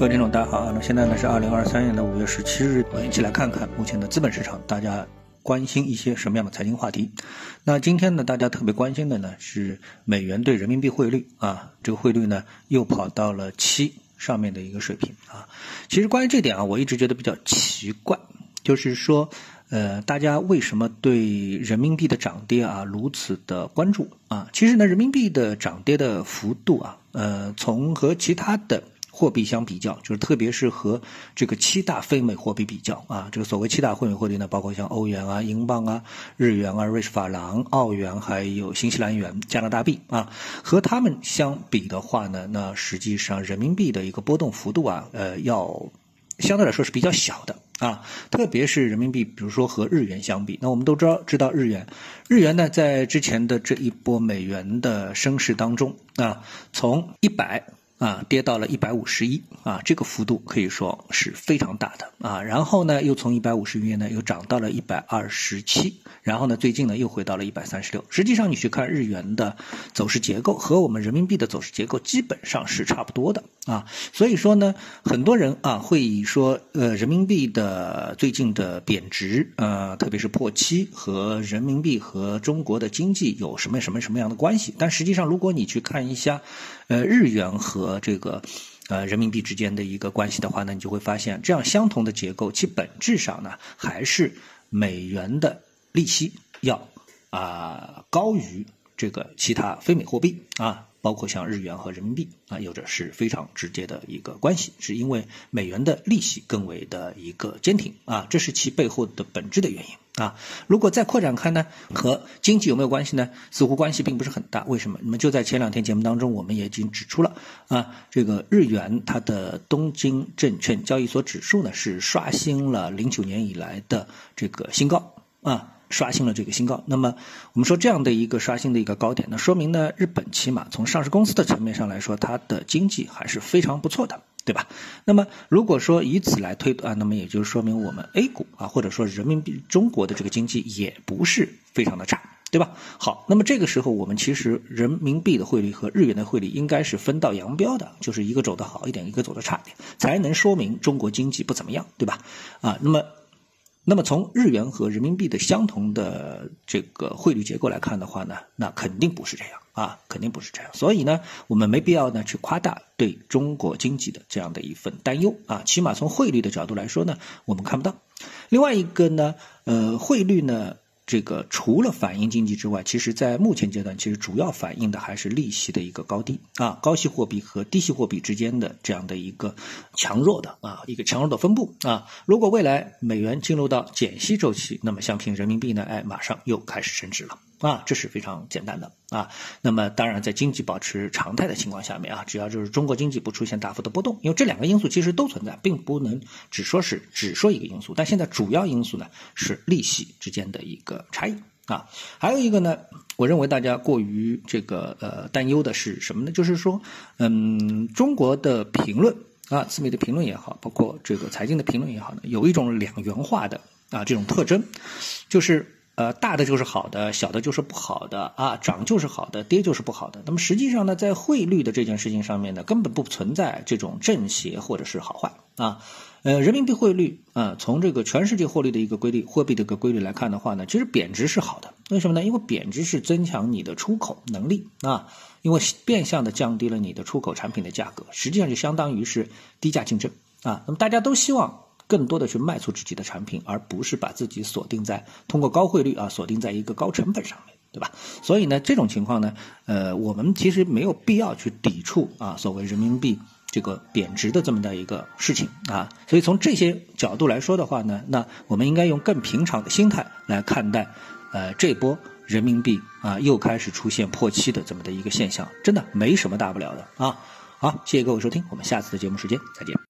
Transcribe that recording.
各位听众，大家好啊！那现在呢是二零二三年的五月十七日，我们一起来看看目前的资本市场，大家关心一些什么样的财经话题？那今天呢，大家特别关心的呢是美元对人民币汇率啊，这个汇率呢又跑到了七上面的一个水平啊。其实关于这点啊，我一直觉得比较奇怪，就是说，呃，大家为什么对人民币的涨跌啊如此的关注啊？其实呢，人民币的涨跌的幅度啊，呃，从和其他的货币相比较，就是特别是和这个七大非美货币比较啊，这个所谓七大非美货币呢，包括像欧元啊、英镑啊、日元啊、瑞士法郎、澳元，还有新西兰元、加拿大币啊，和他们相比的话呢，那实际上人民币的一个波动幅度啊，呃，要相对来说是比较小的啊，特别是人民币，比如说和日元相比，那我们都知道，知道日元，日元呢在之前的这一波美元的升势当中啊，从一百。啊，跌到了一百五十一啊，这个幅度可以说是非常大的啊。然后呢，又从一百五十元呢又涨到了一百二十七，然后呢，最近呢又回到了一百三十六。实际上，你去看日元的走势结构和我们人民币的走势结构基本上是差不多的啊。所以说呢，很多人啊会以说呃人民币的最近的贬值呃，特别是破七和人民币和中国的经济有什么什么什么样的关系？但实际上，如果你去看一下呃日元和和这个，呃，人民币之间的一个关系的话呢，你就会发现，这样相同的结构，其本质上呢，还是美元的利息要啊高于这个其他非美货币啊。包括像日元和人民币啊，有着是非常直接的一个关系，是因为美元的利息更为的一个坚挺啊，这是其背后的本质的原因啊。如果再扩展开呢，和经济有没有关系呢？似乎关系并不是很大。为什么？那么就在前两天节目当中，我们也已经指出了啊，这个日元它的东京证券交易所指数呢是刷新了零九年以来的这个新高啊。刷新了这个新高，那么我们说这样的一个刷新的一个高点，那说明呢，日本起码从上市公司的层面上来说，它的经济还是非常不错的，对吧？那么如果说以此来推断，那么也就说明我们 A 股啊，或者说人民币中国的这个经济也不是非常的差，对吧？好，那么这个时候我们其实人民币的汇率和日元的汇率应该是分道扬镳的，就是一个走得好一点，一个走得差一点，才能说明中国经济不怎么样，对吧？啊，那么。那么从日元和人民币的相同的这个汇率结构来看的话呢，那肯定不是这样啊，肯定不是这样。所以呢，我们没必要呢去夸大对中国经济的这样的一份担忧啊。起码从汇率的角度来说呢，我们看不到。另外一个呢，呃，汇率呢。这个除了反映经济之外，其实在目前阶段，其实主要反映的还是利息的一个高低啊，高息货币和低息货币之间的这样的一个强弱的啊，一个强弱的分布啊。如果未来美元进入到减息周期，那么相信人民币呢，哎，马上又开始升值了。啊，这是非常简单的啊。那么，当然，在经济保持常态的情况下面啊，只要就是中国经济不出现大幅的波动，因为这两个因素其实都存在，并不能只说是只说一个因素。但现在主要因素呢是利息之间的一个差异啊。还有一个呢，我认为大家过于这个呃担忧的是什么呢？就是说，嗯，中国的评论啊，自媒体评论也好，包括这个财经的评论也好呢，有一种两元化的啊这种特征，就是。呃，大的就是好的，小的就是不好的啊，涨就是好的，跌就是不好的。那么实际上呢，在汇率的这件事情上面呢，根本不存在这种正邪或者是好坏啊。呃，人民币汇率啊，从这个全世界汇率的一个规律，货币的一个规律来看的话呢，其实贬值是好的。为什么呢？因为贬值是增强你的出口能力啊，因为变相的降低了你的出口产品的价格，实际上就相当于是低价竞争啊。那么大家都希望。更多的去卖出自己的产品，而不是把自己锁定在通过高汇率啊锁定在一个高成本上面，对吧？所以呢，这种情况呢，呃，我们其实没有必要去抵触啊所谓人民币这个贬值的这么的一个事情啊。所以从这些角度来说的话呢，那我们应该用更平常的心态来看待，呃，这波人民币啊又开始出现破七的这么的一个现象，真的没什么大不了的啊。好，谢谢各位收听，我们下次的节目时间再见。